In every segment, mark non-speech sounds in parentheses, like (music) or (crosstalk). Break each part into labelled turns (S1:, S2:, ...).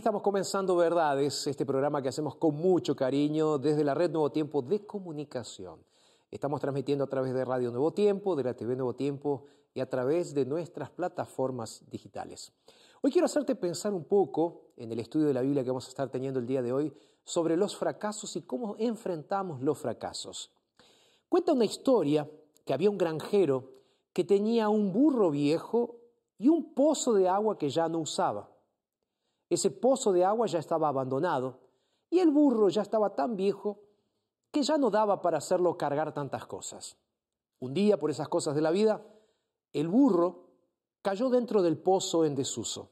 S1: Estamos comenzando Verdades, este programa que hacemos con mucho cariño desde la red Nuevo Tiempo de Comunicación. Estamos transmitiendo a través de Radio Nuevo Tiempo, de la TV Nuevo Tiempo y a través de nuestras plataformas digitales. Hoy quiero hacerte pensar un poco en el estudio de la Biblia que vamos a estar teniendo el día de hoy sobre los fracasos y cómo enfrentamos los fracasos. Cuenta una historia que había un granjero que tenía un burro viejo y un pozo de agua que ya no usaba. Ese pozo de agua ya estaba abandonado y el burro ya estaba tan viejo que ya no daba para hacerlo cargar tantas cosas. Un día, por esas cosas de la vida, el burro cayó dentro del pozo en desuso.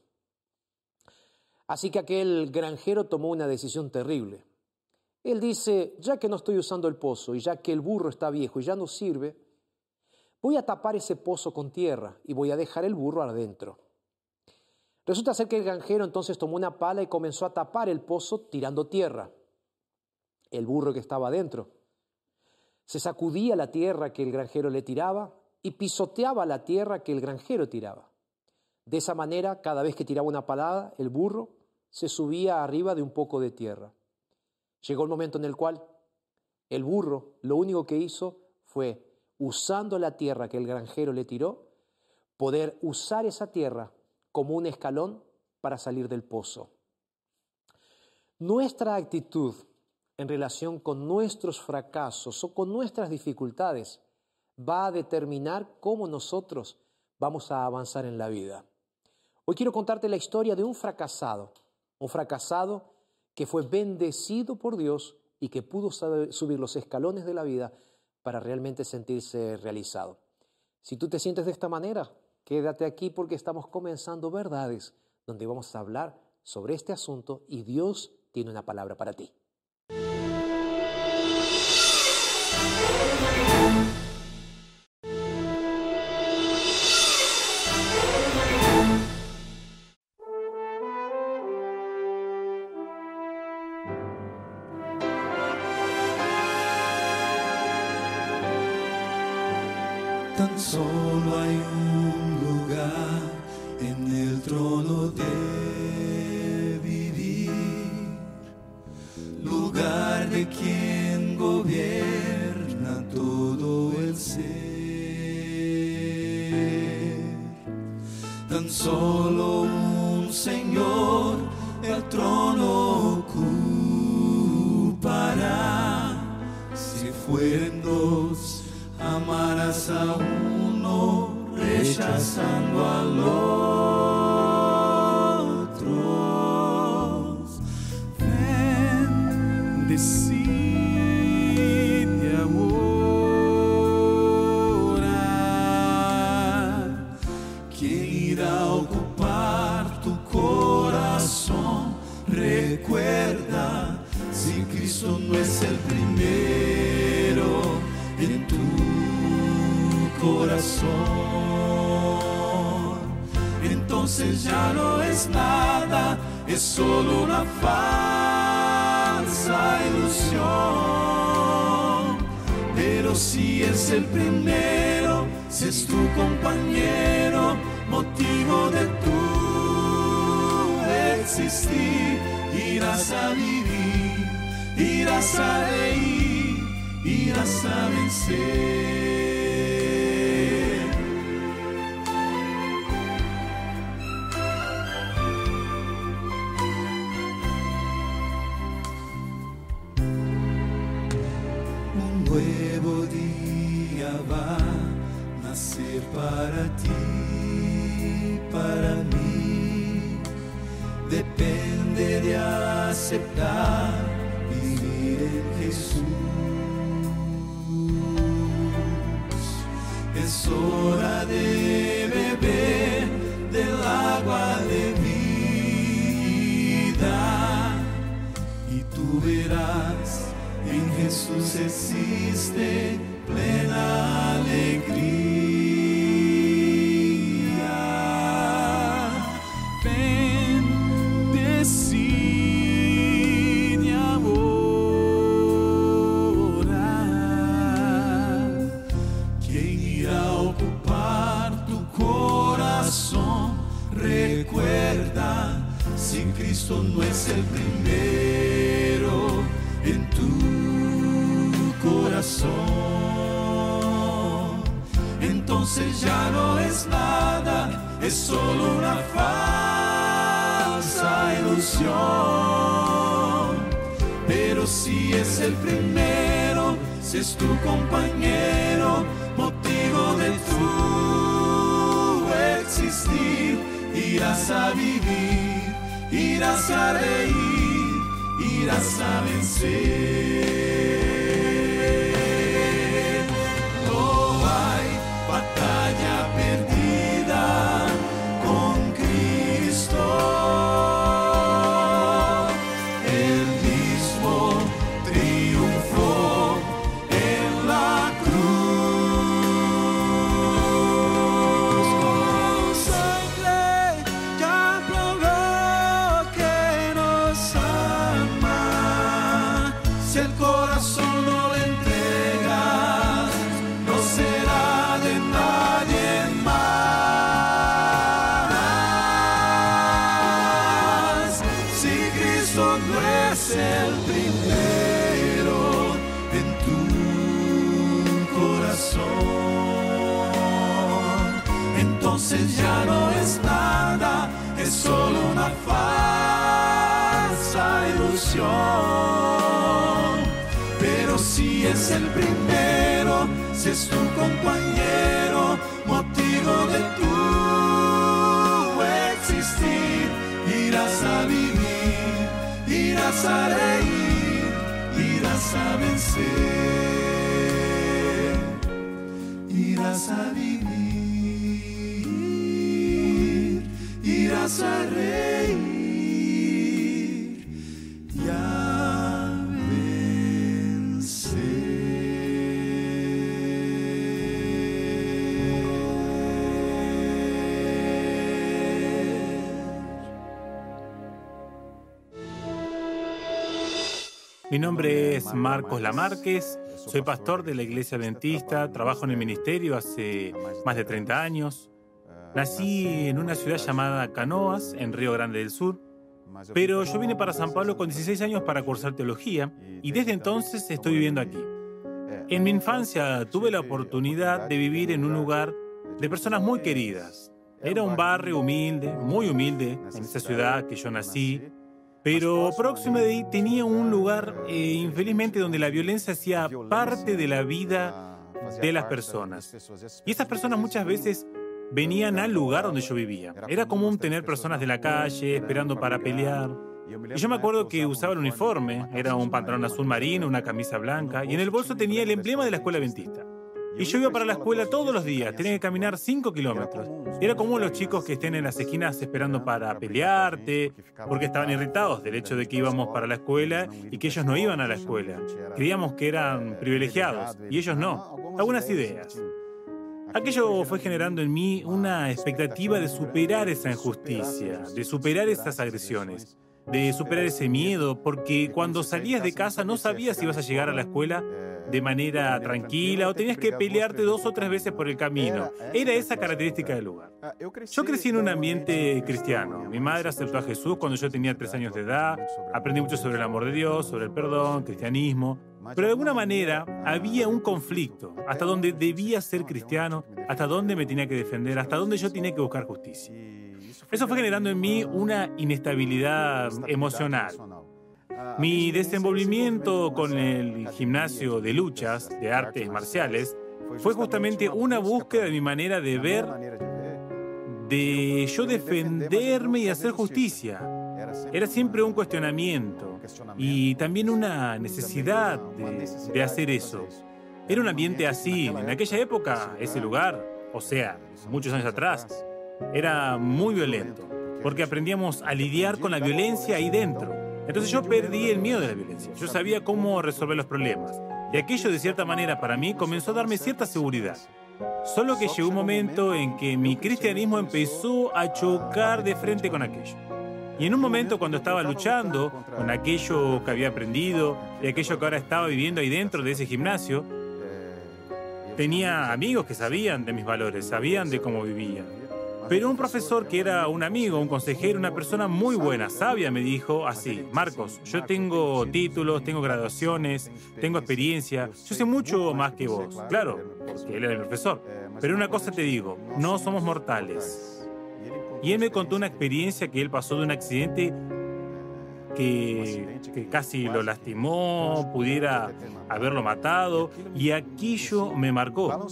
S1: Así que aquel granjero tomó una decisión terrible. Él dice, ya que no estoy usando el pozo y ya que el burro está viejo y ya no sirve, voy a tapar ese pozo con tierra y voy a dejar el burro adentro. Resulta ser que el granjero entonces tomó una pala y comenzó a tapar el pozo tirando tierra. El burro que estaba adentro se sacudía la tierra que el granjero le tiraba y pisoteaba la tierra que el granjero tiraba. De esa manera, cada vez que tiraba una palada, el burro se subía arriba de un poco de tierra. Llegó el momento en el cual el burro lo único que hizo fue, usando la tierra que el granjero le tiró, poder usar esa tierra como un escalón para salir del pozo. Nuestra actitud en relación con nuestros fracasos o con nuestras dificultades va a determinar cómo nosotros vamos a avanzar en la vida. Hoy quiero contarte la historia de un fracasado, un fracasado que fue bendecido por Dios y que pudo subir los escalones de la vida para realmente sentirse realizado. Si tú te sientes de esta manera, quédate aquí porque estamos comenzando verdades donde vamos a hablar sobre este asunto y Dios tiene una palabra para ti.
S2: tan solo un Señor el trono ocupará. Si
S3: fueren dos, amarás a uno, rechazando al otro. Entonces ya no es nada, es solo una falsa ilusión. Pero si es el primero, si es tu compañero, motivo de tu existir, irás a vivir, irás a reír, irás a vencer. Es hora de beber del agua de vida y tú verás en Jesús existe plena alegría. Si el corazón es el primero, si es tu compañero, motivo de tu existir, irás a vivir, irás a reír, irás a vencer, irás a vivir, irás a reír
S4: Mi nombre es Marcos Lamarques, soy pastor de la Iglesia Adventista, trabajo en el ministerio hace más de 30 años. Nací en una ciudad llamada Canoas, en Río Grande del Sur, pero yo vine para San Pablo con 16 años para cursar teología y desde entonces estoy viviendo aquí. En mi infancia tuve la oportunidad de vivir en un lugar de personas muy queridas. Era un barrio humilde, muy humilde, en esa ciudad que yo nací, Pero próximo de ahí tenía un lugar, eh, infelizmente, donde la violencia hacía parte de la vida de las personas. Y esas personas muchas veces venían al lugar donde yo vivía. Era común tener personas de la calle esperando para pelear. Y yo me acuerdo que usaba el uniforme, era un pantalón azul marino, una camisa blanca, y en el bolso tenía el emblema de la escuela adventista. Y yo iba para la escuela todos los días, tenía que caminar 5 kilómetros. Era como los chicos que estén en las esquinas esperando para pelearte, porque estaban irritados del hecho de que íbamos para la escuela y que ellos no iban a la escuela. Creíamos que eran privilegiados y ellos no. Algunas ideas. Aquello fue generando en mí una expectativa de superar esa injusticia, de superar esas agresiones de superar ese miedo, porque cuando salías de casa no sabías si ibas a llegar a la escuela de manera tranquila o tenías que pelearte dos o tres veces por el camino. Era esa característica del lugar. Yo crecí en un ambiente cristiano. Mi madre aceptó a Jesús cuando yo tenía tres años de edad. Aprendí mucho sobre el amor de Dios, sobre el perdón, cristianismo. Pero de alguna manera había un conflicto, hasta donde debía ser cristiano, hasta dónde me tenía que defender, hasta dónde yo tenía que buscar justicia. Eso fue generando en mí una inestabilidad emocional. Mi desenvolvimiento con el gimnasio de luchas, de artes marciales, fue justamente una búsqueda de mi manera de ver, de yo defenderme y hacer justicia. Era siempre un cuestionamiento y también una necesidad de, de hacer eso. Era un ambiente así, en aquella época, ese lugar, o sea, muchos años atrás, era muy violento, porque aprendíamos a lidiar con la violencia ahí dentro. Entonces yo perdí el miedo de la violencia, yo sabía cómo resolver los problemas, y aquello de cierta manera para mí comenzó a darme cierta seguridad. Solo que llegó un momento en que mi cristianismo empezó a chocar de frente con aquello. Y en un momento cuando estaba luchando con aquello que había aprendido y aquello que ahora estaba viviendo ahí dentro de ese gimnasio, tenía amigos que sabían de mis valores, sabían de cómo vivía. Pero un profesor que era un amigo, un consejero, una persona muy buena, sabia, me dijo así, Marcos, yo tengo títulos, tengo graduaciones, tengo experiencia, yo sé mucho más que vos. Claro, porque él era el profesor. Pero una cosa te digo, no somos mortales. Y él me contó una experiencia que él pasó de un accidente que, que, casi lo lastimó, pudiera haberlo matado, y aquello me marcó.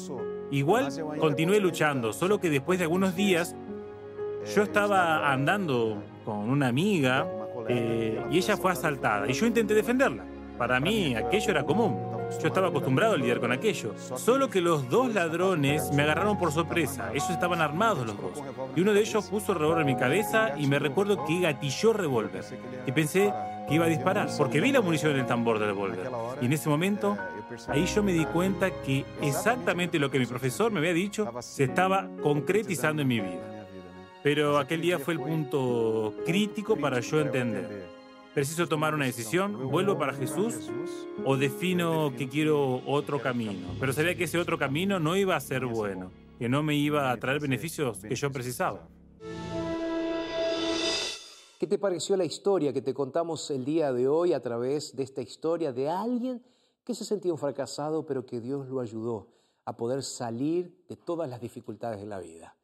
S4: Igual continué luchando, solo que después de algunos días yo estaba andando con una amiga eh, y ella fue asaltada y yo intenté defenderla. Para mí aquello era común. Yo estaba acostumbrado a lidiar con aquello. Solo que los dos ladrones me agarraron por sorpresa. Ellos estaban armados los dos. Y uno de ellos puso el revólver en mi cabeza y me recuerdo que gatilló revólver. Y pensé que iba a disparar, porque vi la munición en el tambor del revólver. Y en ese momento, ahí yo me di cuenta que exactamente lo que mi profesor me había dicho se estaba concretizando en mi vida. Pero aquel día fue el punto crítico para yo entender. Preciso tomar una decisión, vuelvo para Jesús o defino que quiero otro camino. Pero sabía que ese otro camino no iba a ser bueno, que no me iba a traer beneficios que yo precisaba.
S1: ¿Qué te pareció la historia que te contamos el día de hoy a través de esta historia de alguien que se sentía un fracasado, pero que Dios lo ayudó a poder salir de todas las dificultades de la vida?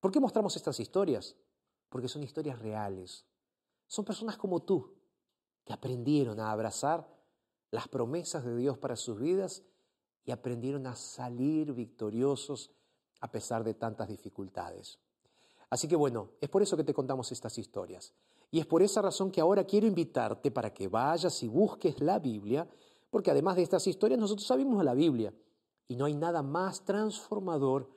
S1: ¿Por qué mostramos estas historias? Porque son historias reales. Son personas como tú, que aprendieron a abrazar las promesas de Dios para sus vidas y aprendieron a salir victoriosos a pesar de tantas dificultades. Así que bueno, es por eso que te contamos estas historias. Y es por esa razón que ahora quiero invitarte para que vayas y busques la Biblia, porque además de estas historias nosotros sabemos la Biblia. Y no hay nada más transformador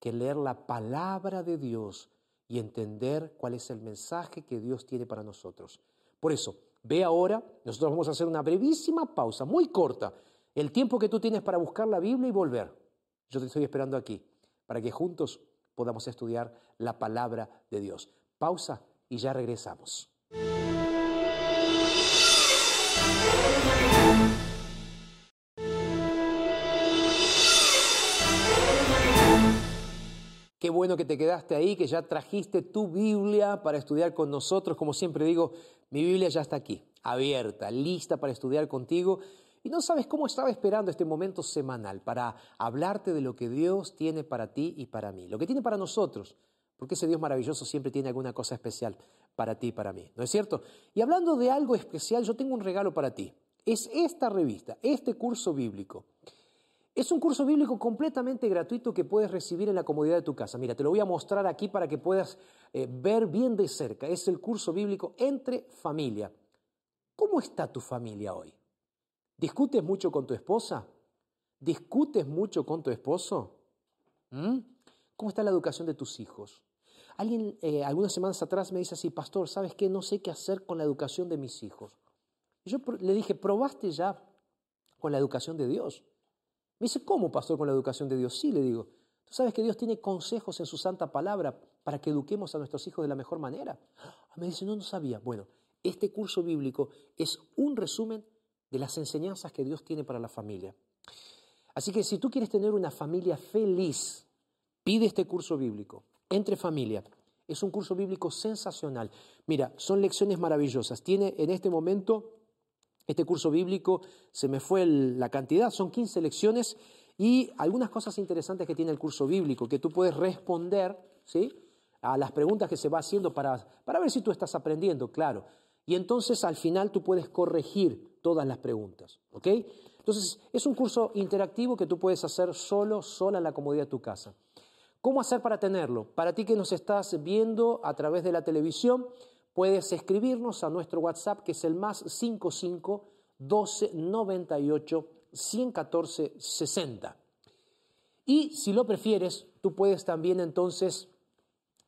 S1: que leer la palabra de Dios y entender cuál es el mensaje que Dios tiene para nosotros. Por eso, Ve ahora, nosotros vamos a hacer una brevísima pausa, muy corta, el tiempo que tú tienes para buscar la Biblia y volver. Yo te estoy esperando aquí, para que juntos podamos estudiar la palabra de Dios. Pausa y ya regresamos. Qué bueno que te quedaste ahí, que ya trajiste tu Biblia para estudiar con nosotros. Como siempre digo, mi Biblia ya está aquí, abierta, lista para estudiar contigo. Y no sabes cómo estaba esperando este momento semanal para hablarte de lo que Dios tiene para ti y para mí, lo que tiene para nosotros, Porque ese Dios maravilloso siempre tiene alguna cosa especial para ti y para mí, ¿no es cierto? Y hablando de algo especial, yo tengo un regalo para ti. Es esta revista, este curso bíblico. Es un curso bíblico completamente gratuito que puedes recibir en la comodidad de tu casa. Mira, te lo voy a mostrar aquí para que puedas eh, ver bien de cerca. Es el curso bíblico entre familia. ¿Cómo está tu familia hoy? ¿Discutes mucho con tu esposa? ¿Discutes mucho con tu esposo? ¿Mm? ¿Cómo está la educación de tus hijos? Alguien eh, algunas semanas atrás me dice así, pastor, ¿sabes qué? No sé qué hacer con la educación de mis hijos. Yo le dije, ¿probaste ya con la educación de Dios? Me dice, ¿cómo, pastor, con la educación de Dios? Sí, le digo. Tú sabes que Dios tiene consejos en su santa palabra para que eduquemos a nuestros hijos de la mejor manera. Ah, me dice, no, no sabía. Bueno, este curso bíblico es un resumen de las enseñanzas que Dios tiene para la familia. Así que si tú quieres tener una familia feliz, pide este curso bíblico, entre familia. Es un curso bíblico sensacional. Mira, son lecciones maravillosas. Tiene en este momento este curso bíblico se me fue la cantidad, son 15 lecciones y algunas cosas interesantes que tiene el curso bíblico, que tú puedes responder ¿sí? a las preguntas que se va haciendo para, para ver si tú estás aprendiendo, claro. Y entonces al final tú puedes corregir todas las preguntas. ¿ok? Entonces es un curso interactivo que tú puedes hacer solo, sola en la comodidad de tu casa. ¿Cómo hacer para tenerlo? Para ti que nos estás viendo a través de la televisión, puedes escribirnos a nuestro WhatsApp que es el más 55 12 98 114 60. Y si lo prefieres, tú puedes también entonces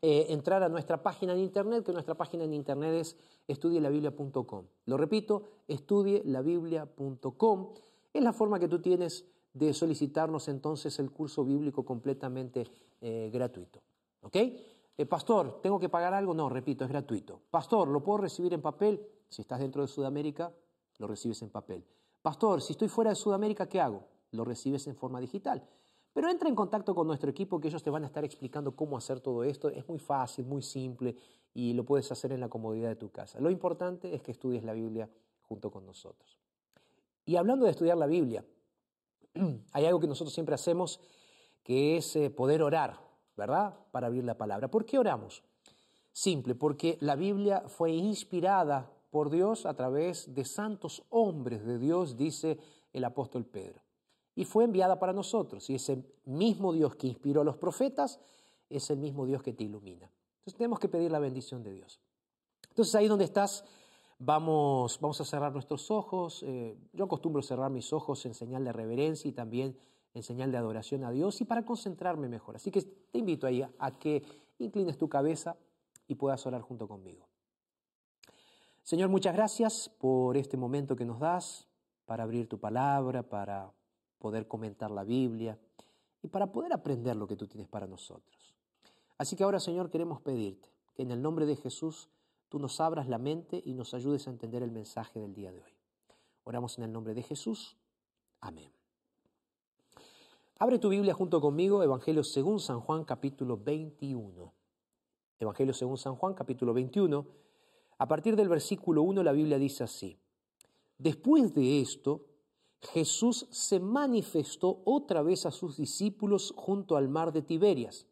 S1: eh, entrar a nuestra página en internet, que nuestra página en internet es estudielabiblia.com. Lo repito, estudielabiblia.com. Es la forma que tú tienes de solicitarnos entonces el curso bíblico completamente eh, gratuito. ¿Ok? Eh, pastor, ¿tengo que pagar algo? No, repito, es gratuito. Pastor, ¿lo puedo recibir en papel? Si estás dentro de Sudamérica, lo recibes en papel. Pastor, si estoy fuera de Sudamérica, ¿qué hago? Lo recibes en forma digital. Pero entra en contacto con nuestro equipo que ellos te van a estar explicando cómo hacer todo esto. Es muy fácil, muy simple y lo puedes hacer en la comodidad de tu casa. Lo importante es que estudies la Biblia junto con nosotros. Y hablando de estudiar la Biblia, (clears throat) hay algo que nosotros siempre hacemos que es eh, poder orar ¿verdad? Para abrir la palabra. ¿Por qué oramos? Simple, porque la Biblia fue inspirada por Dios a través de santos hombres de Dios, dice el apóstol Pedro. Y fue enviada para nosotros. Y ese mismo Dios que inspiró a los profetas es el mismo Dios que te ilumina. Entonces tenemos que pedir la bendición de Dios. Entonces ahí donde estás, vamos, vamos a cerrar nuestros ojos. Eh, yo acostumbro cerrar mis ojos en señal de reverencia y también en señal de adoración a Dios y para concentrarme mejor. Así que te invito ahí a que inclines tu cabeza y puedas orar junto conmigo. Señor, muchas gracias por este momento que nos das para abrir tu palabra, para poder comentar la Biblia y para poder aprender lo que tú tienes para nosotros. Así que ahora, Señor, queremos pedirte que en el nombre de Jesús tú nos abras la mente y nos ayudes a entender el mensaje del día de hoy. Oramos en el nombre de Jesús. Amén. Abre tu Biblia junto conmigo, Evangelio según San Juan capítulo 21. Evangelio según San Juan capítulo 21. A partir del versículo 1 la Biblia dice así. Después de esto, Jesús se manifestó otra vez a sus discípulos junto al mar de Tiberias.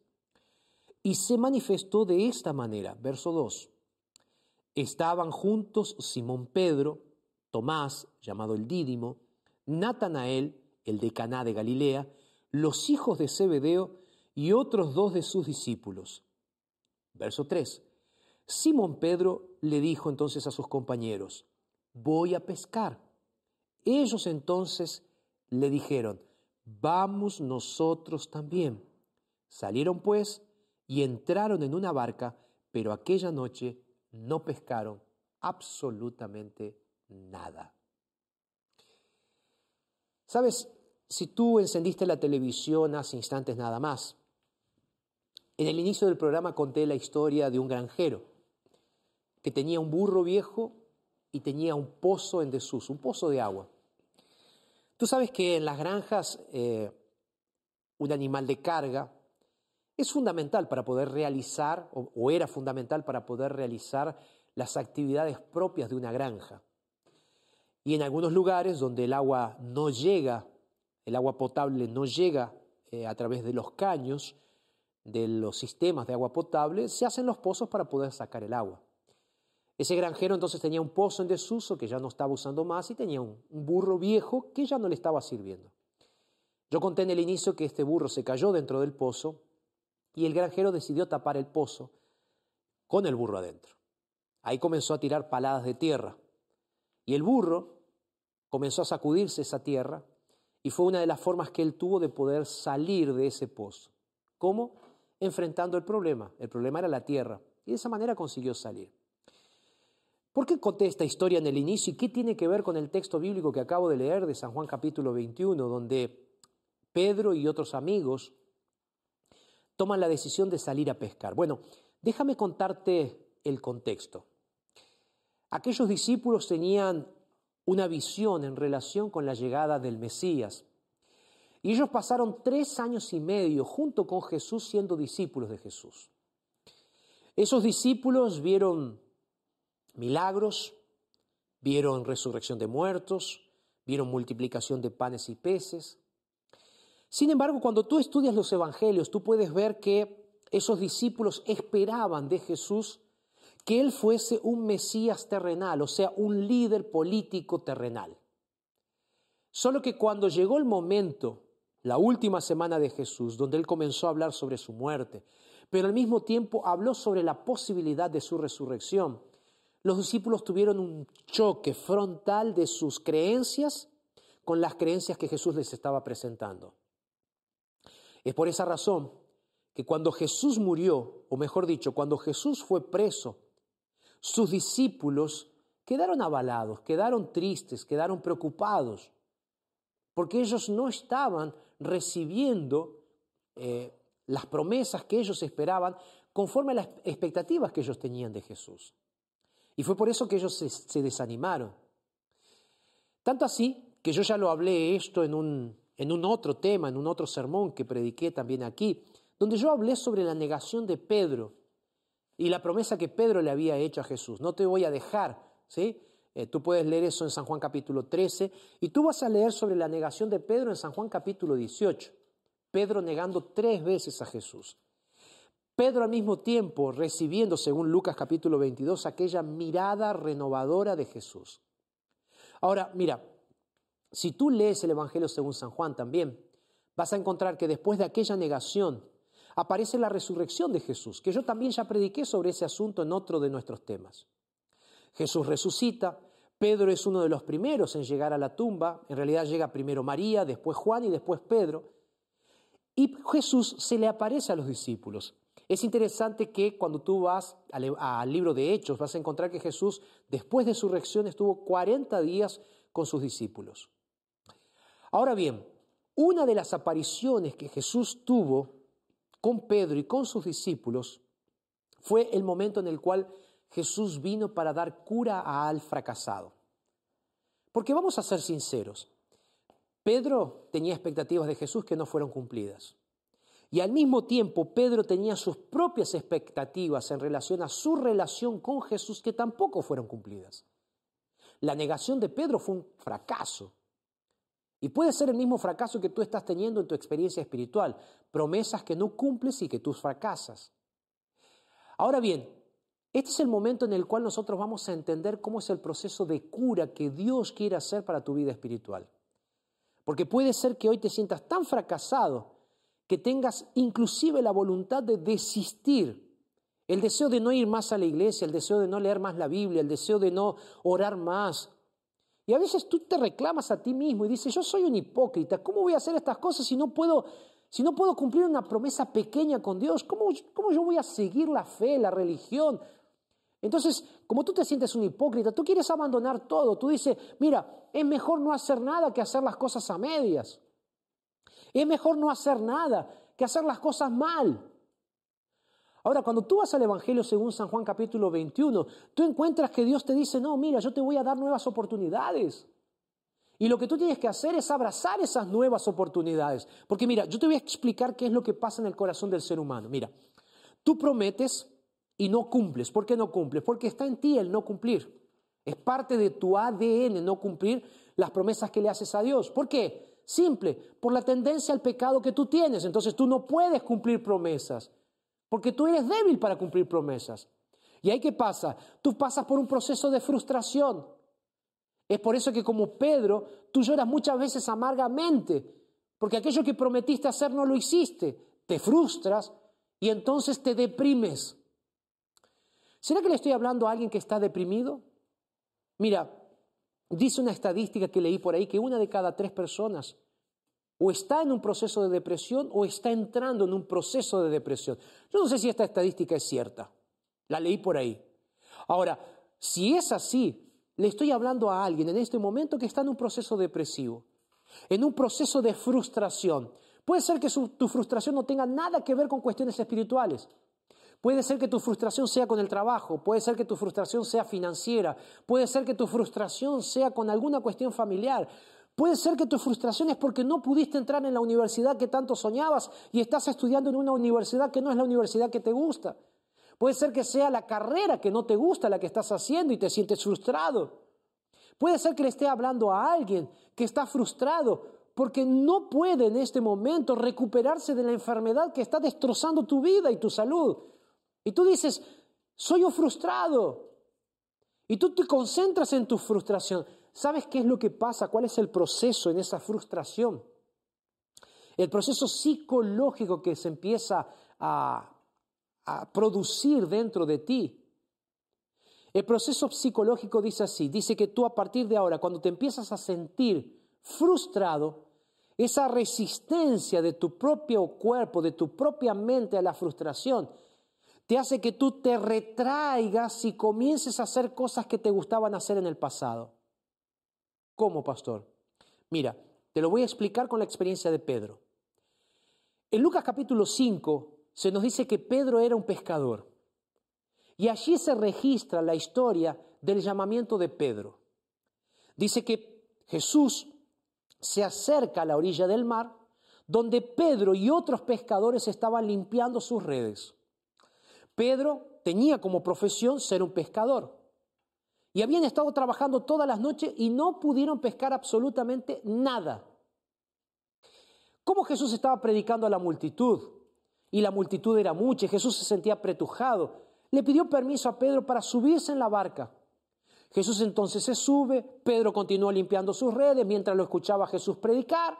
S1: Y se manifestó de esta manera, verso 2. Estaban juntos Simón Pedro, Tomás, llamado el Dídimo, Natanael, el de Caná de Galilea, los hijos de Zebedeo y otros dos de sus discípulos. Verso 3. Simón Pedro le dijo entonces a sus compañeros, voy a pescar. Ellos entonces le dijeron, vamos nosotros también. Salieron pues y entraron en una barca, pero aquella noche no pescaron absolutamente nada. ¿Sabes? Si tú encendiste la televisión hace instantes nada más, en el inicio del programa conté la historia de un granjero que tenía un burro viejo y tenía un pozo en desuso, un pozo de agua. Tú sabes que en las granjas eh, un animal de carga es fundamental para poder realizar, o era fundamental para poder realizar las actividades propias de una granja. Y en algunos lugares donde el agua no llega el agua potable no llega eh, a través de los caños, de los sistemas de agua potable, se hacen los pozos para poder sacar el agua. Ese granjero entonces tenía un pozo en desuso que ya no estaba usando más y tenía un, burro viejo que ya no le estaba sirviendo. Yo conté en el inicio que este burro se cayó dentro del pozo y el granjero decidió tapar el pozo con el burro adentro. Ahí comenzó a tirar paladas de tierra y el burro comenzó a sacudirse esa tierra y fue una de las formas que él tuvo de poder salir de ese pozo. ¿Cómo? Enfrentando el problema. El problema era la tierra y de esa manera consiguió salir. ¿Por qué conté esta historia en el inicio y qué tiene que ver con el texto bíblico que acabo de leer de San Juan capítulo 21, donde Pedro y otros amigos toman la decisión de salir a pescar? Bueno, déjame contarte el contexto. Aquellos discípulos tenían una visión en relación con la llegada del Mesías. Y ellos pasaron tres años y medio junto con Jesús siendo discípulos de Jesús. Esos discípulos vieron milagros, vieron resurrección de muertos, vieron multiplicación de panes y peces. Sin embargo, cuando tú estudias los evangelios, tú puedes ver que esos discípulos esperaban de Jesús que él fuese un Mesías terrenal, o sea, un líder político terrenal. Solo que cuando llegó el momento, la última semana de Jesús, donde él comenzó a hablar sobre su muerte, pero al mismo tiempo habló sobre la posibilidad de su resurrección, los discípulos tuvieron un choque frontal de sus creencias con las creencias que Jesús les estaba presentando. Es por esa razón que cuando Jesús murió, o mejor dicho, cuando Jesús fue preso, sus discípulos quedaron avalados, quedaron tristes, quedaron preocupados, porque ellos no estaban recibiendo eh, las promesas que ellos esperaban conforme a las expectativas que ellos tenían de Jesús. Y fue por eso que ellos se, desanimaron. Tanto así que yo ya lo hablé esto en un, en un otro tema, en un otro sermón que prediqué también aquí, donde yo hablé sobre la negación de Pedro y la promesa que Pedro le había hecho a Jesús. No te voy a dejar, ¿sí? Eh, tú puedes leer eso en San Juan capítulo 13 y tú vas a leer sobre la negación de Pedro en San Juan capítulo 18. Pedro negando tres veces a Jesús. Pedro al mismo tiempo recibiendo, según Lucas capítulo 22, aquella mirada renovadora de Jesús. Ahora, mira, si tú lees el Evangelio según San Juan también, vas a encontrar que después de aquella negación aparece la resurrección de Jesús, que yo también ya prediqué sobre ese asunto en otro de nuestros temas. Jesús resucita, Pedro es uno de los primeros en llegar a la tumba, en realidad llega primero María, después Juan y después Pedro, y Jesús se le aparece a los discípulos. Es interesante que cuando tú vas al, libro de Hechos vas a encontrar que Jesús, después de su reacción, estuvo 40 días con sus discípulos. Ahora bien, una de las apariciones que Jesús tuvo con Pedro y con sus discípulos fue el momento en el cual Jesús vino para dar cura al fracasado. Porque vamos a ser sinceros, Pedro tenía expectativas de Jesús que no fueron cumplidas. Y al mismo tiempo Pedro tenía sus propias expectativas en relación a su relación con Jesús que tampoco fueron cumplidas. La negación de Pedro fue un fracaso. Y puede ser el mismo fracaso que tú estás teniendo en tu experiencia espiritual, promesas que no cumples y que tú fracasas. Ahora bien, este es el momento en el cual nosotros vamos a entender cómo es el proceso de cura que Dios quiere hacer para tu vida espiritual. Porque puede ser que hoy te sientas tan fracasado que tengas inclusive la voluntad de desistir, el deseo de no ir más a la iglesia, el deseo de no leer más la Biblia, el deseo de no orar más. Y a veces tú te reclamas a ti mismo y dices, yo soy un hipócrita, ¿cómo voy a hacer estas cosas si no puedo, si no puedo cumplir una promesa pequeña con Dios? ¿Cómo, ¿Cómo yo voy a seguir la fe, la religión? Entonces, como tú te sientes un hipócrita, tú quieres abandonar todo, tú dices, mira, es mejor no hacer nada que hacer las cosas a medias. Es mejor no hacer nada que hacer las cosas mal. Ahora, cuando tú vas al Evangelio según San Juan capítulo 21, tú encuentras que Dios te dice, no, mira, yo te voy a dar nuevas oportunidades. Y lo que tú tienes que hacer es abrazar esas nuevas oportunidades. Porque mira, yo te voy a explicar qué es lo que pasa en el corazón del ser humano. Mira, tú prometes y no cumples. ¿Por qué no cumples? Porque está en ti el no cumplir. Es parte de tu ADN no cumplir las promesas que le haces a Dios. ¿Por qué? Simple, por la tendencia al pecado que tú tienes. Entonces tú no puedes cumplir promesas, porque tú eres débil para cumplir promesas. ¿Y ahí qué pasa? Tú pasas por un proceso de frustración. Es por eso que como Pedro, tú lloras muchas veces amargamente, porque aquello que prometiste hacer no lo hiciste. Te frustras y entonces te deprimes. ¿Será que le estoy hablando a alguien que está deprimido? Mira, dice una estadística que leí por ahí que una de cada tres personas o está en un proceso de depresión o está entrando en un proceso de depresión. Yo no sé si esta estadística es cierta, la leí por ahí. Ahora, si es así, le estoy hablando a alguien en este momento que está en un proceso depresivo, en un proceso de frustración. Puede ser que tu frustración no tenga nada que ver con cuestiones espirituales. Puede ser que tu frustración sea con el trabajo, puede ser que tu frustración sea financiera, puede ser que tu frustración sea con alguna cuestión familiar, puede ser que tu frustración es porque no pudiste entrar en la universidad que tanto soñabas y estás estudiando en una universidad que no es la universidad que te gusta. Puede ser que sea la carrera que no te gusta la que estás haciendo y te sientes frustrado. Puede ser que le esté hablando a alguien que está frustrado porque no puede en este momento recuperarse de la enfermedad que está destrozando tu vida y tu salud. Y tú dices, soy un frustrado. Y tú te concentras en tu frustración. ¿Sabes qué es lo que pasa? ¿Cuál es el proceso en esa frustración? El proceso psicológico que se empieza a, producir dentro de ti. El proceso psicológico dice así, dice que tú a partir de ahora, cuando te empiezas a sentir frustrado, esa resistencia de tu propio cuerpo, de tu propia mente a la frustración, te hace que tú te retraigas y comiences a hacer cosas que te gustaban hacer en el pasado. ¿Cómo, pastor? Mira, te lo voy a explicar con la experiencia de Pedro. En Lucas capítulo 5 se nos dice que Pedro era un pescador. Y allí se registra la historia del llamamiento de Pedro. Dice que Jesús se acerca a la orilla del mar, donde Pedro y otros pescadores estaban limpiando sus redes. Pedro tenía como profesión ser un pescador. Y habían estado trabajando todas las noches y no pudieron pescar absolutamente nada. ¿Cómo Jesús estaba predicando a la multitud? Y la multitud era mucha y Jesús se sentía apretujado. Le pidió permiso a Pedro para subirse en la barca. Jesús entonces se sube, Pedro continúa limpiando sus redes mientras lo escuchaba Jesús predicar.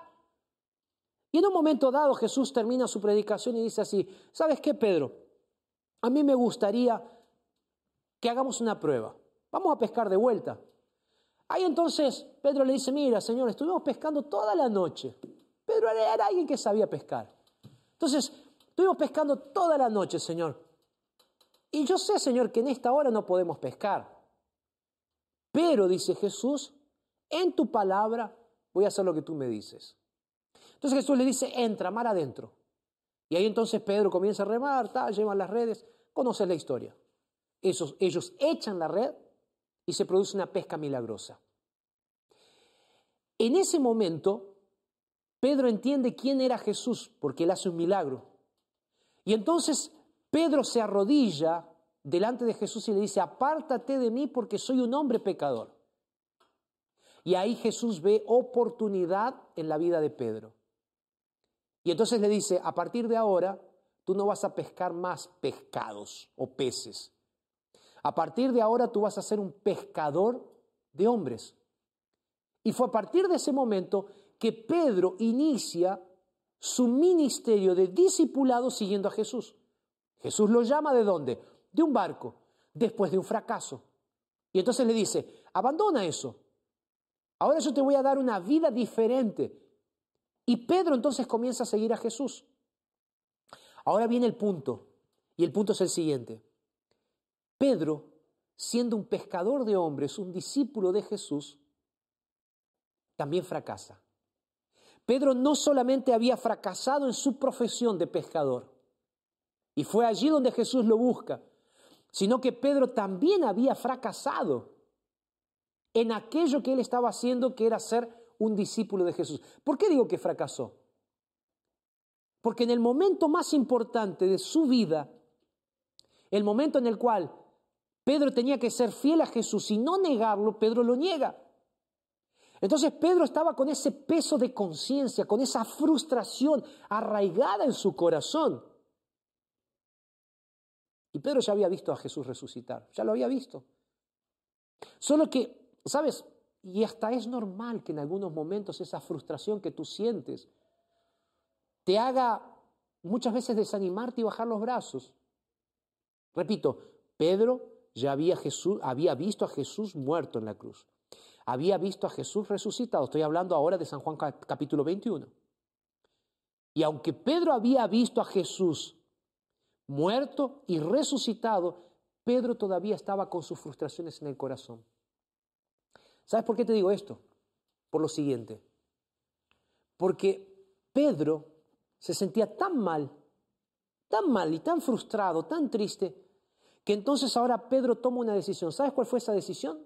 S1: Y en un momento dado Jesús termina su predicación y dice así, ¿sabes qué, Pedro? a mí me gustaría que hagamos una prueba. Vamos a pescar de vuelta. Ahí entonces Pedro le dice, mira, Señor, estuvimos pescando toda la noche. Pedro era alguien que sabía pescar. Entonces, estuvimos pescando toda la noche, Señor. Y yo sé, Señor, que en esta hora no podemos pescar. Pero, dice Jesús, en tu palabra voy a hacer lo que tú me dices. Entonces Jesús le dice, entra, mar adentro. Y ahí entonces Pedro comienza a remar, tal, llevan las redes. Conoces la historia. Ellos echan la red y se produce una pesca milagrosa. En ese momento, Pedro entiende quién era Jesús, porque él hace un milagro. Y entonces Pedro se arrodilla delante de Jesús y le dice, apártate de mí porque soy un hombre pecador. Y ahí Jesús ve oportunidad en la vida de Pedro. Y entonces le dice, a partir de ahora, tú no vas a pescar más pescados o peces. A partir de ahora tú vas a ser un pescador de hombres. Y fue a partir de ese momento que Pedro inicia su ministerio de discipulado siguiendo a Jesús. Jesús lo llama de dónde? De un barco, después de un fracaso. Y entonces le dice, abandona eso. Ahora yo te voy a dar una vida diferente. Y Pedro entonces comienza a seguir a Jesús. Ahora viene el punto, y el punto es el siguiente. Pedro, siendo un pescador de hombres, un discípulo de Jesús, también fracasa. Pedro no solamente había fracasado en su profesión de pescador, y fue allí donde Jesús lo busca, sino que Pedro también había fracasado en aquello que él estaba haciendo, que era ser un discípulo de Jesús. ¿Por qué digo que fracasó? Porque en el momento más importante de su vida, el momento en el cual Pedro tenía que ser fiel a Jesús y no negarlo, Pedro lo niega. Entonces Pedro estaba con ese peso de conciencia, con esa frustración arraigada en su corazón. Y Pedro ya había visto a Jesús resucitar, ya lo había visto. Solo que, ¿sabes? Y hasta es normal que en algunos momentos esa frustración que tú sientes te haga muchas veces desanimarte y bajar los brazos. Repito, Pedro ya había, Jesús, había visto a Jesús muerto en la cruz. Había visto a Jesús resucitado. Estoy hablando ahora de San Juan capítulo 21. Y aunque Pedro había visto a Jesús muerto y resucitado, Pedro todavía estaba con sus frustraciones en el corazón. ¿Sabes por qué te digo esto? Por lo siguiente. Porque Pedro se sentía tan mal, tan mal y tan frustrado, tan triste, que entonces ahora Pedro toma una decisión. ¿Sabes cuál fue esa decisión?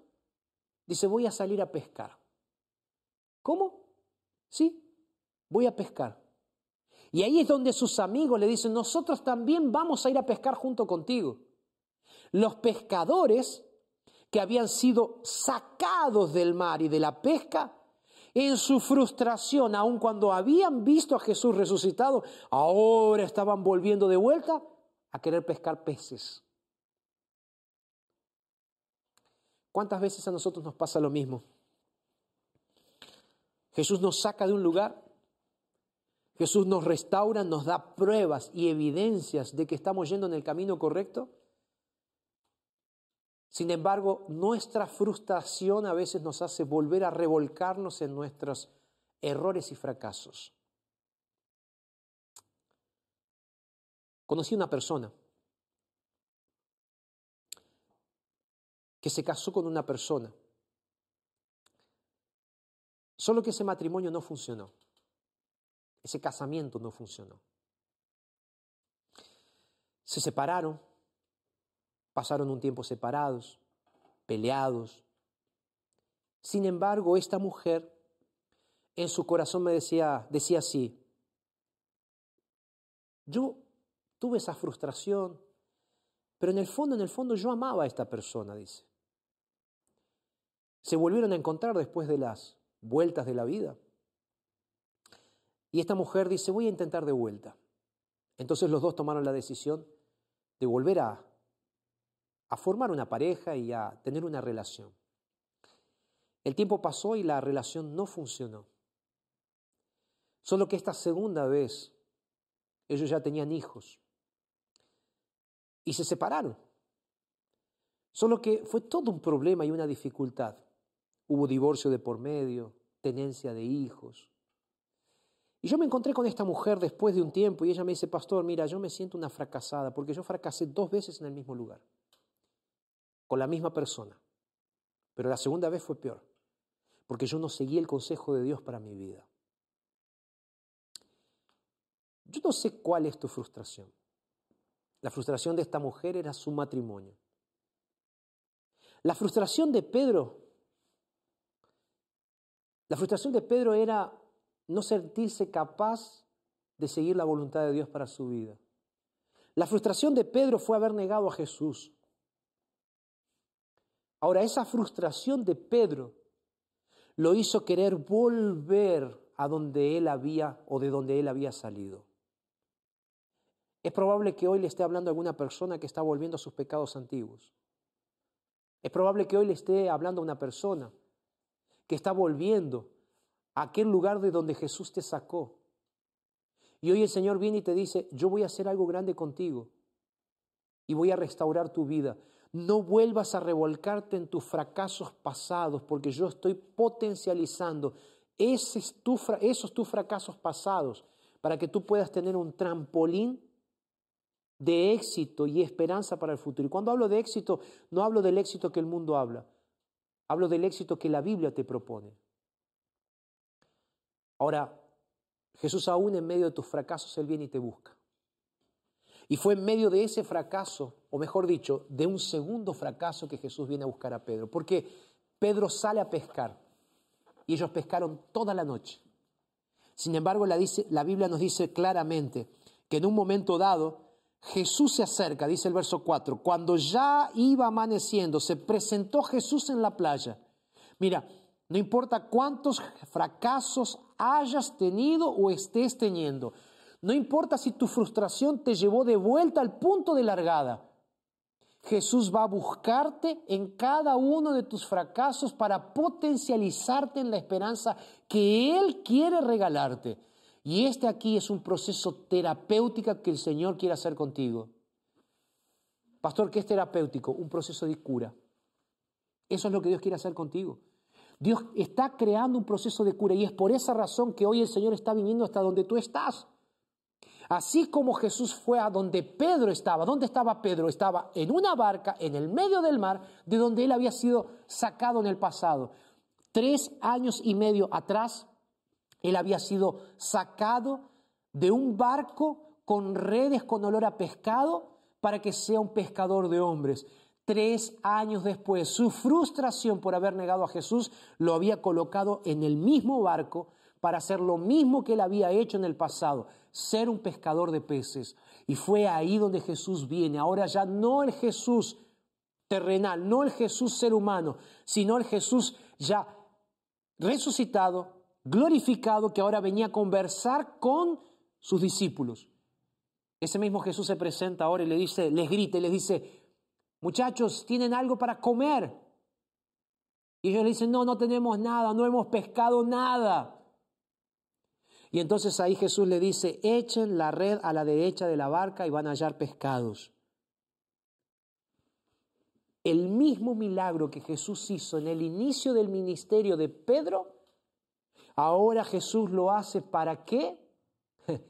S1: Dice, voy a salir a pescar. ¿Cómo? Sí, voy a pescar. Y ahí es donde sus amigos le dicen, nosotros también vamos a ir a pescar junto contigo. Los pescadores que habían sido sacados del mar y de la pesca, en su frustración, aun cuando habían visto a Jesús resucitado, ahora estaban volviendo de vuelta a querer pescar peces. ¿Cuántas veces a nosotros nos pasa lo mismo? Jesús nos saca de un lugar, Jesús nos restaura, nos da pruebas y evidencias de que estamos yendo en el camino correcto. Sin embargo, nuestra frustración a veces nos hace volver a revolcarnos en nuestros errores y fracasos. Conocí una persona se casó con una persona. Solo que ese matrimonio no funcionó. Ese casamiento no funcionó. Se separaron, pasaron un tiempo separados, peleados. Sin embargo, esta mujer en su corazón me decía, decía así, yo tuve esa frustración, pero en el fondo, en el fondo yo amaba a esta persona, dice. Se volvieron a encontrar después de las vueltas de la vida. Y esta mujer dice, voy a intentar de vuelta. Entonces los dos tomaron la decisión de volver a, a formar una pareja y a tener una relación. El tiempo pasó y la relación no funcionó. Solo que esta segunda vez ellos ya tenían hijos y se separaron. Solo que fue todo un problema y una dificultad. Hubo divorcio de por medio, tenencia de hijos. Y yo me encontré con esta mujer después de un tiempo y ella me dice, pastor, mira, yo me siento una fracasada porque yo fracasé dos veces en el mismo lugar, con la misma persona. Pero la segunda vez fue peor, porque yo no seguí el consejo de Dios para mi vida. Yo no sé cuál es tu frustración. La frustración de esta mujer era su matrimonio. La frustración de Pedro la frustración de Pedro era no sentirse capaz de seguir la voluntad de Dios para su vida. La frustración de Pedro fue haber negado a Jesús. Ahora, esa frustración de Pedro lo hizo querer volver a donde él había o de donde él había salido. Es probable que hoy le esté hablando a alguna persona que está volviendo a sus pecados antiguos. Es probable que hoy le esté hablando a una persona que está volviendo a aquel lugar de donde Jesús te sacó. Y hoy el Señor viene y te dice, yo voy a hacer algo grande contigo y voy a restaurar tu vida. No vuelvas a revolcarte en tus fracasos pasados porque yo estoy potencializando esos, tus fracasos pasados para que tú puedas tener un trampolín de éxito y esperanza para el futuro. Y cuando hablo de éxito, no hablo del éxito que el mundo habla, Hablo del éxito que la Biblia te propone. Ahora, Jesús aún en medio de tus fracasos, Él viene y te busca. Y fue en medio de ese fracaso, o mejor dicho, de un segundo fracaso que Jesús viene a buscar a Pedro. Porque Pedro sale a pescar y ellos pescaron toda la noche. Sin embargo, la, la Biblia nos dice claramente que en un momento dado Jesús se acerca, dice el verso 4, cuando ya iba amaneciendo, se presentó Jesús en la playa. Mira, No importa cuántos fracasos hayas tenido o estés teniendo. No importa si tu frustración te llevó de vuelta al punto de largada. Jesús va a buscarte en cada uno de tus fracasos para potencializarte en la esperanza que Él quiere regalarte. Y este aquí es un proceso terapéutico que el Señor quiere hacer contigo. Pastor, ¿qué es terapéutico? Un proceso de cura. Eso es lo que Dios quiere hacer contigo. Dios está creando un proceso de cura y es por esa razón que hoy el Señor está viniendo hasta donde tú estás. Así como Jesús fue a donde Pedro estaba. ¿Dónde estaba Pedro? Estaba en una barca en el medio del mar de donde él había sido sacado en el pasado. Tres años y medio atrás, él había sido sacado de un barco con redes con olor a pescado para que sea un pescador de hombres. Tres años después, su frustración por haber negado a Jesús lo había colocado en el mismo barco para hacer lo mismo que él había hecho en el pasado, ser un pescador de peces. Y fue ahí donde Jesús viene. Ahora ya no el Jesús terrenal, no el Jesús ser humano, sino el Jesús ya resucitado, glorificado, que ahora venía a conversar con sus discípulos. Ese mismo Jesús se presenta ahora y le dice, les grita y les dice, muchachos, ¿tienen algo para comer? Y ellos le dicen, no, no tenemos nada, no hemos pescado nada. Y entonces ahí Jesús le dice, echen la red a la derecha de la barca y van a hallar pescados. El mismo milagro que Jesús hizo en el inicio del ministerio de Pedro, ahora Jesús lo hace para qué? (laughs)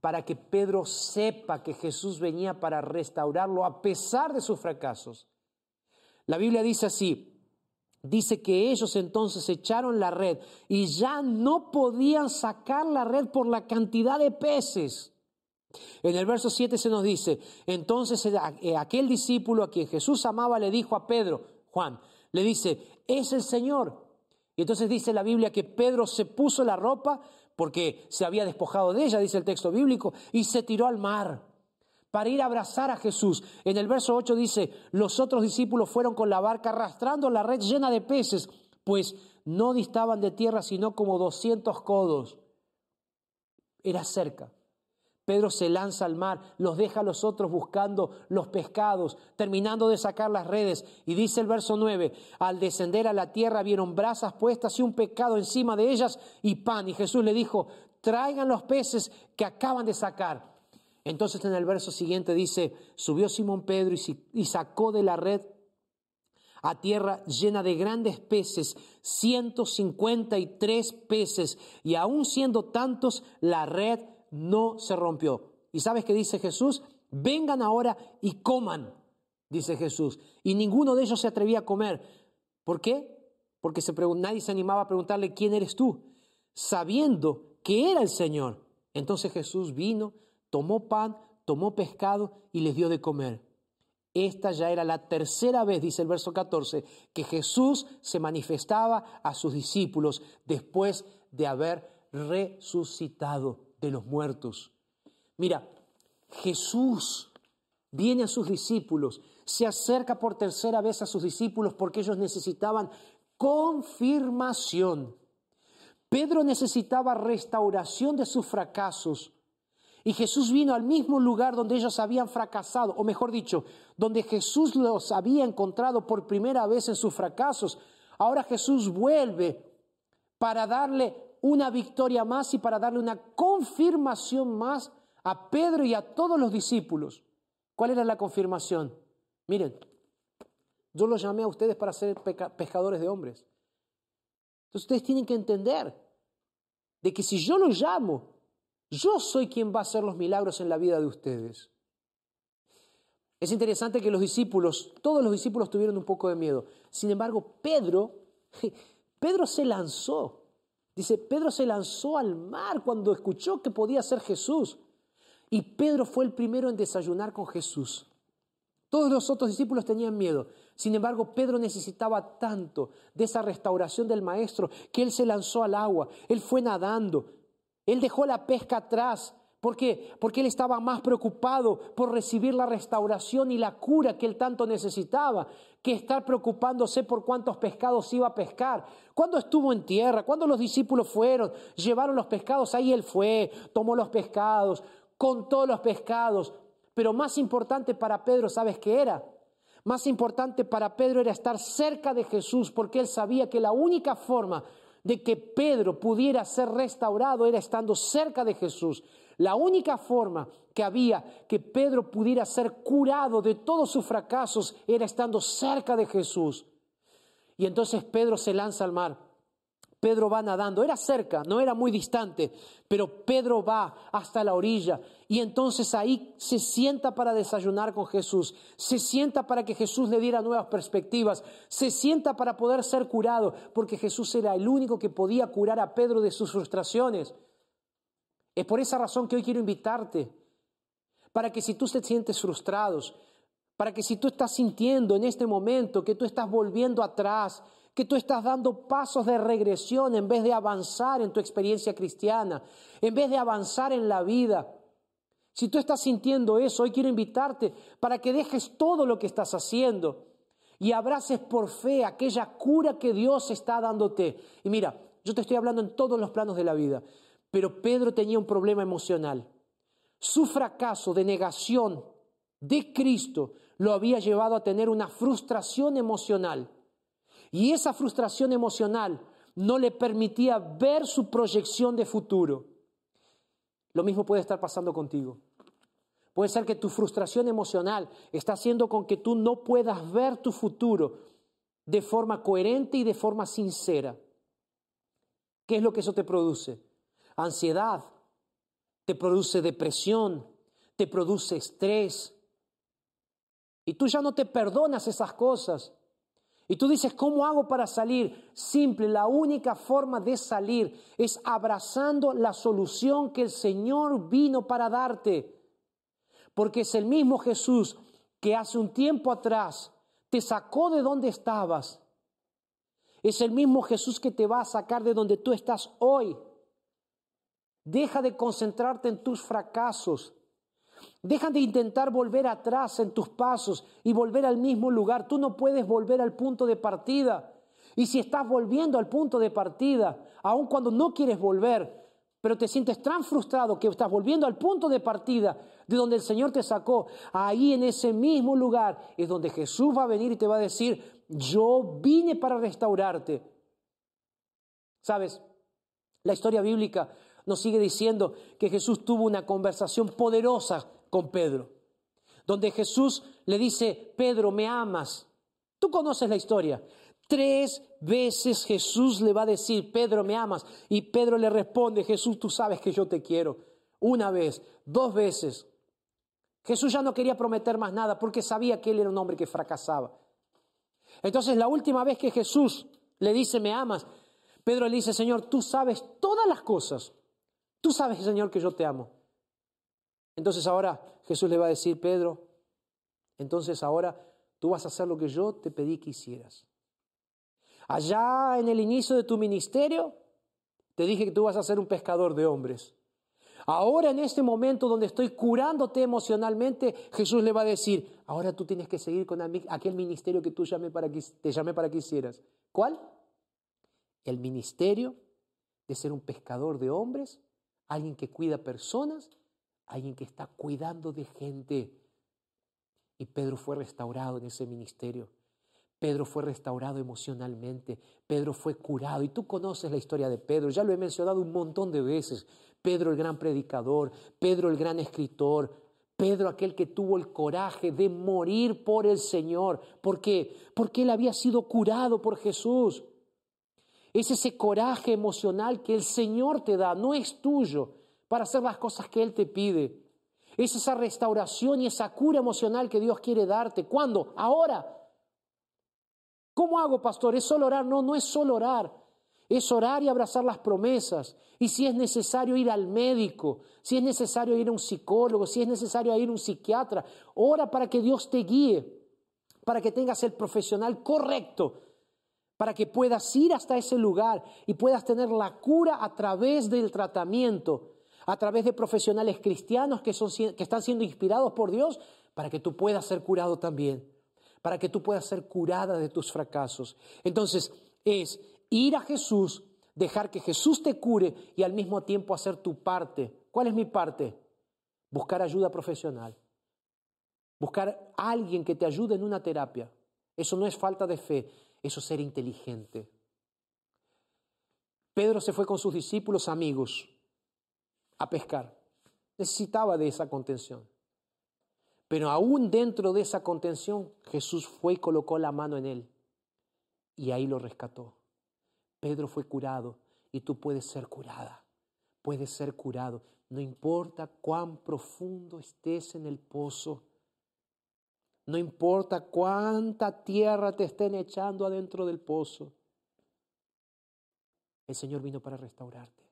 S1: para que Pedro sepa que Jesús venía para restaurarlo a pesar de sus fracasos. La Biblia dice así, dice que ellos entonces echaron la red y ya no podían sacar la red por la cantidad de peces. En el verso 7 se nos dice, entonces eh, aquel discípulo a quien Jesús amaba le dijo a Pedro, Juan, le dice, es el Señor. Y entonces dice la Biblia que Pedro se puso la ropa, porque se había despojado de ella, dice el texto bíblico, y se tiró al mar para ir a abrazar a Jesús. En el verso 8 dice, los otros discípulos fueron con la barca arrastrando la red llena de peces, pues no distaban de tierra sino como 200 codos. Era cerca. Pedro se lanza al mar, los deja a los otros buscando los pescados, terminando de sacar las redes. Y dice el verso 9, al descender a la tierra vieron brasas puestas y un pescado encima de ellas y pan. Y Jesús le dijo, traigan los peces que acaban de sacar. Entonces en el verso siguiente dice, subió Simón Pedro y sacó de la red a tierra llena de grandes peces, 153 peces, y aun siendo tantos, la red no se rompió. ¿Y sabes qué dice Jesús? Vengan ahora y coman, dice Jesús. Y ninguno de ellos se atrevía a comer. ¿Por qué? Porque nadie se animaba a preguntarle, ¿quién eres tú? Sabiendo que era el Señor. Entonces Jesús vino, tomó pan, tomó pescado y les dio de comer. Esta ya era la tercera vez, dice el verso 14, que Jesús se manifestaba a sus discípulos después de haber resucitado de los muertos. Mira, Jesús viene a sus discípulos, se acerca por tercera vez a sus discípulos porque ellos necesitaban confirmación. Pedro necesitaba restauración de sus fracasos. Y Jesús vino al mismo lugar donde ellos habían fracasado, o mejor dicho, donde Jesús los había encontrado por primera vez en sus fracasos. Ahora Jesús vuelve para darle una victoria más y para darle una confirmación más a Pedro y a todos los discípulos. ¿Cuál era la confirmación? Miren, yo los llamé a ustedes para ser pescadores de hombres. Entonces ustedes tienen que entender de que si yo los llamo, yo soy quien va a hacer los milagros en la vida de ustedes. Es interesante que los discípulos, todos los discípulos tuvieron un poco de miedo. Sin embargo, Pedro, (laughs) Pedro se lanzó. Dice, Pedro se lanzó al mar cuando escuchó que podía ser Jesús. Y Pedro fue el primero en desayunar con Jesús. Todos los otros discípulos tenían miedo. Sin embargo, Pedro necesitaba tanto de esa restauración del Maestro que él se lanzó al agua. Él fue nadando. Él dejó la pesca atrás ¿Por qué? Porque él estaba más preocupado por recibir la restauración y la cura que él tanto necesitaba, que estar preocupándose por cuántos pescados iba a pescar. Cuando estuvo en tierra, cuando los discípulos fueron, llevaron los pescados, ahí él fue, tomó los pescados, contó los pescados. Pero más importante para Pedro, ¿sabes qué era? Más importante para Pedro era estar cerca de Jesús, porque él sabía que la única forma de que Pedro pudiera ser restaurado era estando cerca de Jesús. La única forma que había que Pedro pudiera ser curado de todos sus fracasos era estando cerca de Jesús. Y entonces Pedro se lanza al mar. Pedro va nadando, era cerca, no era muy distante, pero Pedro va hasta la orilla y entonces ahí se sienta para desayunar con Jesús, se sienta para que Jesús le diera nuevas perspectivas, se sienta para poder ser curado, porque Jesús era el único que podía curar a Pedro de sus frustraciones. Es por esa razón que hoy quiero invitarte, para que si tú te sientes frustrados, para que si tú estás sintiendo en este momento que tú estás volviendo atrás, que tú estás dando pasos de regresión en vez de avanzar en tu experiencia cristiana, en vez de avanzar en la vida. Si tú estás sintiendo eso, hoy quiero invitarte para que dejes todo lo que estás haciendo y abraces por fe aquella cura que Dios está dándote. Y mira, yo te estoy hablando en todos los planos de la vida. Pero Pedro tenía un problema emocional. Su fracaso de negación de Cristo lo había llevado a tener una frustración emocional. Y esa frustración emocional no le permitía ver su proyección de futuro. Lo mismo puede estar pasando contigo. Puede ser que tu frustración emocional está haciendo con que tú no puedas ver tu futuro de forma coherente y de forma sincera. ¿Qué es lo que eso te produce? ansiedad, te produce depresión, te produce estrés. Y tú ya no te perdonas esas cosas. Y tú dices, ¿cómo hago para salir? Simple, la única forma de salir es abrazando la solución que el Señor vino para darte. Porque es el mismo Jesús que hace un tiempo atrás te sacó de donde estabas. Es el mismo Jesús que te va a sacar de donde tú estás hoy. Deja de concentrarte en tus fracasos. Deja de intentar volver atrás en tus pasos y volver al mismo lugar. Tú no puedes volver al punto de partida. Y si estás volviendo al punto de partida, aun cuando no quieres volver, pero te sientes tan frustrado que estás volviendo al punto de partida de donde el Señor te sacó, ahí en ese mismo lugar es donde Jesús va a venir y te va a decir, yo vine para restaurarte. ¿Sabes? La historia bíblica nos sigue diciendo que Jesús tuvo una conversación poderosa con Pedro, donde Jesús le dice, Pedro, ¿me amas? Tú conoces la historia. Tres veces Jesús le va a decir, Pedro, ¿me amas? Y Pedro le responde, Jesús, tú sabes que yo te quiero. Una vez, dos veces. Jesús ya no quería prometer más nada porque sabía que él era un hombre que fracasaba. Entonces la última vez que Jesús le dice, ¿me amas? Pedro le dice, Señor, tú sabes todas las cosas. Tú sabes, Señor, que yo te amo. Entonces ahora Jesús le va a decir, Pedro, entonces ahora tú vas a hacer lo que yo te pedí que hicieras. Allá en el inicio de tu ministerio, te dije que tú vas a ser un pescador de hombres. Ahora en este momento donde estoy curándote emocionalmente, Jesús le va a decir, ahora tú tienes que seguir con aquel ministerio que tú llamé para que, te llamé para que hicieras. ¿Cuál? El ministerio de ser un pescador de hombres alguien que cuida personas, alguien que está cuidando de gente. Y Pedro fue restaurado en ese ministerio. Pedro fue restaurado emocionalmente, Pedro fue curado. Y tú conoces la historia de Pedro, ya lo he mencionado un montón de veces. Pedro el gran predicador, Pedro el gran escritor, Pedro aquel que tuvo el coraje de morir por el Señor. ¿Por qué? Porque él había sido curado por Jesús. Es ese coraje emocional que el Señor te da, no es tuyo, para hacer las cosas que Él te pide. Es esa restauración y esa cura emocional que Dios quiere darte. ¿Cuándo? Ahora. ¿Cómo hago, pastor? ¿Es solo orar? No, no es solo orar. Es orar y abrazar las promesas. Y si es necesario ir al médico, si es necesario ir a un psicólogo, si es necesario ir a un psiquiatra, ora para que Dios te guíe, para que tengas el profesional correcto para que puedas ir hasta ese lugar y puedas tener la cura a través del tratamiento,
S3: a través de profesionales cristianos que, son, que están siendo inspirados por Dios para que tú puedas ser curado también, para que tú puedas ser curada de tus fracasos. Entonces, es ir a Jesús, dejar que Jesús te cure y al mismo tiempo hacer tu parte. ¿Cuál es mi parte? Buscar ayuda profesional. Buscar a alguien que te ayude en una terapia. Eso no es falta de fe, eso es ser inteligente. Pedro se fue con sus discípulos amigos a pescar. Necesitaba de esa contención. Pero aún dentro de esa contención, Jesús fue y colocó la mano en él. Y ahí lo rescató. Pedro fue curado y tú puedes ser curada. Puedes ser curado. No importa cuán profundo estés en el pozo. No importa cuánta tierra te estén echando adentro del pozo. El Señor vino para restaurarte.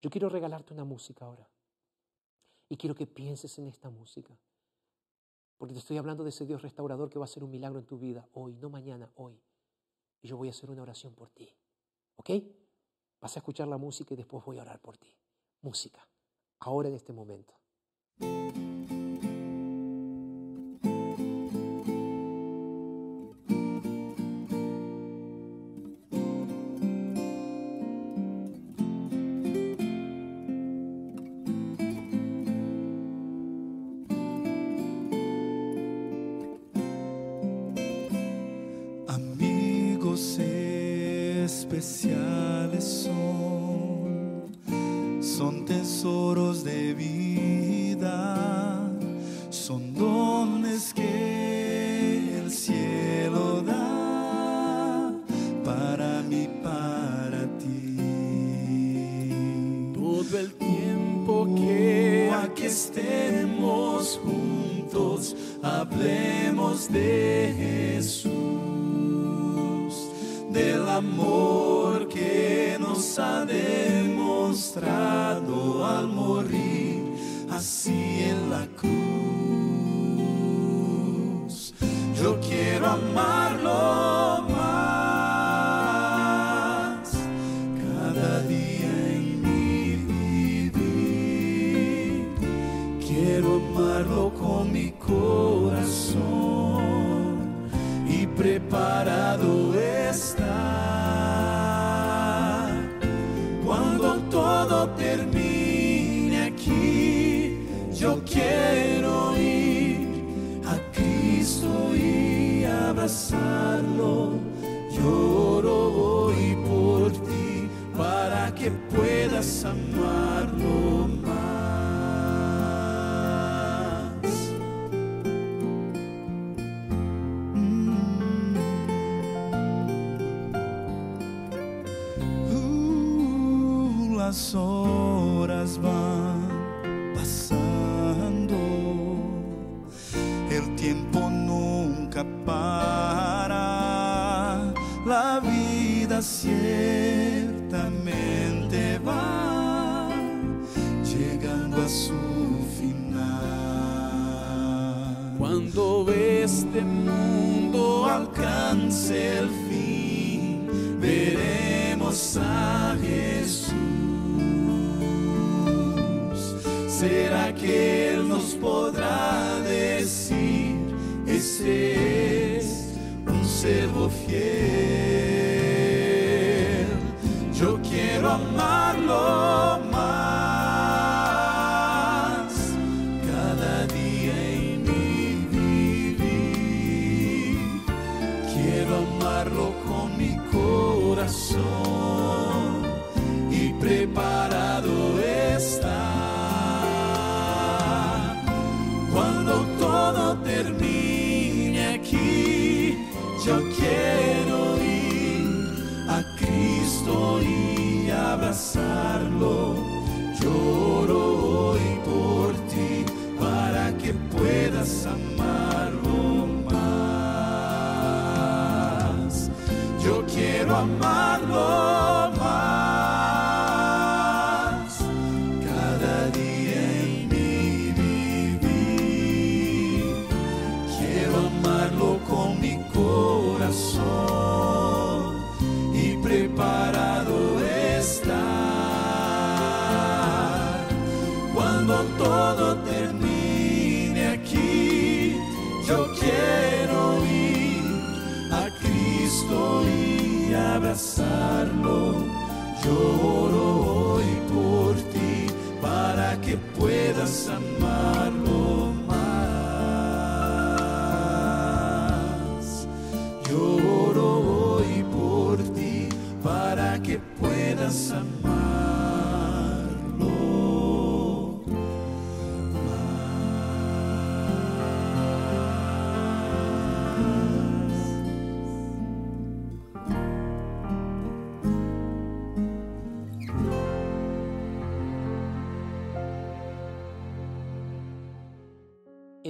S3: Yo quiero regalarte una música ahora. Y quiero que pienses en esta música. Porque te estoy hablando de ese Dios restaurador que va a hacer un milagro en tu vida hoy, no mañana, hoy. Y yo voy a hacer una oración por ti. ¿Ok? Vas a escuchar la música y después voy a orar por ti. Música. Ahora en este momento. del amor que nos ha demostrado al morir así en la cruz. Yo quiero amarlo. corazón. Preparado está.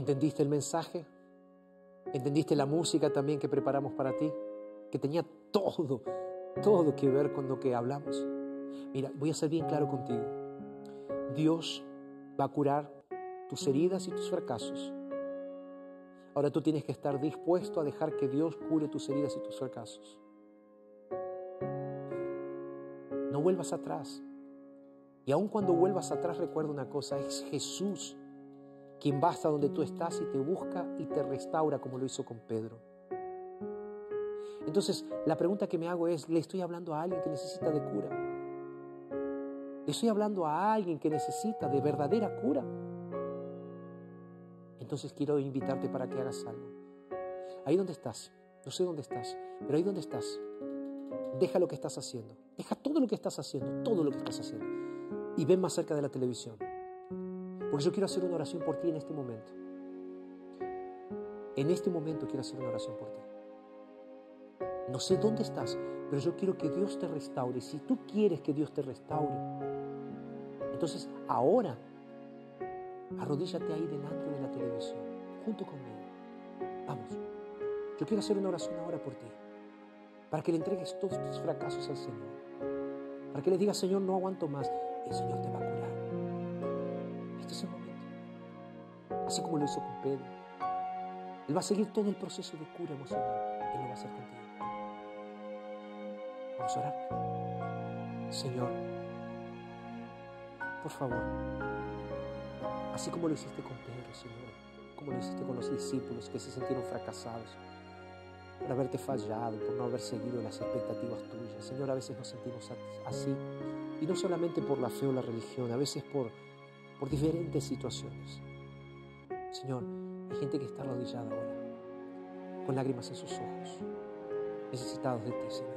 S1: ¿Entendiste el mensaje? ¿Entendiste la música también que preparamos para ti? Que tenía todo, todo que ver con lo que hablamos. Mira, voy a ser bien claro contigo. Dios va a curar tus heridas y tus fracasos. Ahora tú tienes que estar dispuesto a dejar que Dios cure tus heridas y tus fracasos. No vuelvas atrás. Y aun cuando vuelvas atrás, recuerda una cosa, es Jesús quien va hasta donde tú estás y te busca y te restaura como lo hizo con Pedro. Entonces, la pregunta que me hago es, ¿le estoy hablando a alguien que necesita de cura? ¿Le estoy hablando a alguien que necesita de verdadera cura? Entonces quiero invitarte para que hagas algo. Ahí donde estás, no sé dónde estás, pero ahí donde estás, deja lo que estás haciendo. Deja todo lo que estás haciendo, todo lo que estás haciendo. Y ven más cerca de la televisión. Porque yo quiero hacer una oración por ti en este momento. En este momento quiero hacer una oración por ti. No sé dónde estás, pero yo quiero que Dios te restaure. Si tú quieres que Dios te restaure, entonces ahora arrodíllate ahí delante de la televisión, junto conmigo. Vamos, yo quiero hacer una oración ahora por ti, para que le entregues todos tus fracasos al Señor, para que le digas, Señor, no aguanto más, el Señor te va a curar. Este es el momento, así como lo hizo con Pedro. Él va a seguir todo el proceso de cura emocional, Él lo va a hacer contigo. Vamos a orar. Señor, por favor, así como lo hiciste con Pedro, Señor, como lo hiciste con los discípulos que se sintieron fracasados por haberte fallado, por no haber seguido las expectativas tuyas. Señor, a veces nos sentimos así, y no solamente por la fe o la religión, a veces por, por diferentes situaciones. Señor, hay gente que está arrodillada ahora, con lágrimas en sus ojos, necesitados de ti, Señor.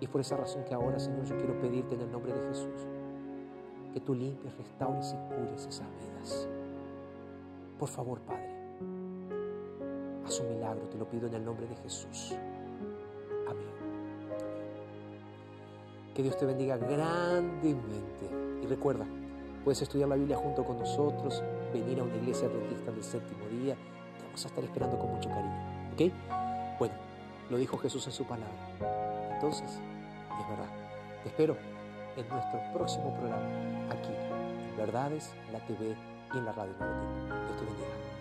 S1: Y es por esa razón que ahora, Señor, yo quiero pedirte en el nombre de Jesús que tú limpies, restaures y cures esas vidas. Por favor, Padre, haz un milagro, te lo pido en el nombre de Jesús. Amén. Que Dios te bendiga grandemente. Y recuerda, puedes estudiar la Biblia junto con nosotros, venir a una iglesia adventista del séptimo día. Te vamos a estar esperando con mucho cariño. ¿Ok? Bueno, lo dijo Jesús en su palabra. Entonces, es verdad. Te espero en nuestro próximo programa, aquí, en Verdades, la TV y en la radio. Dios te bendiga.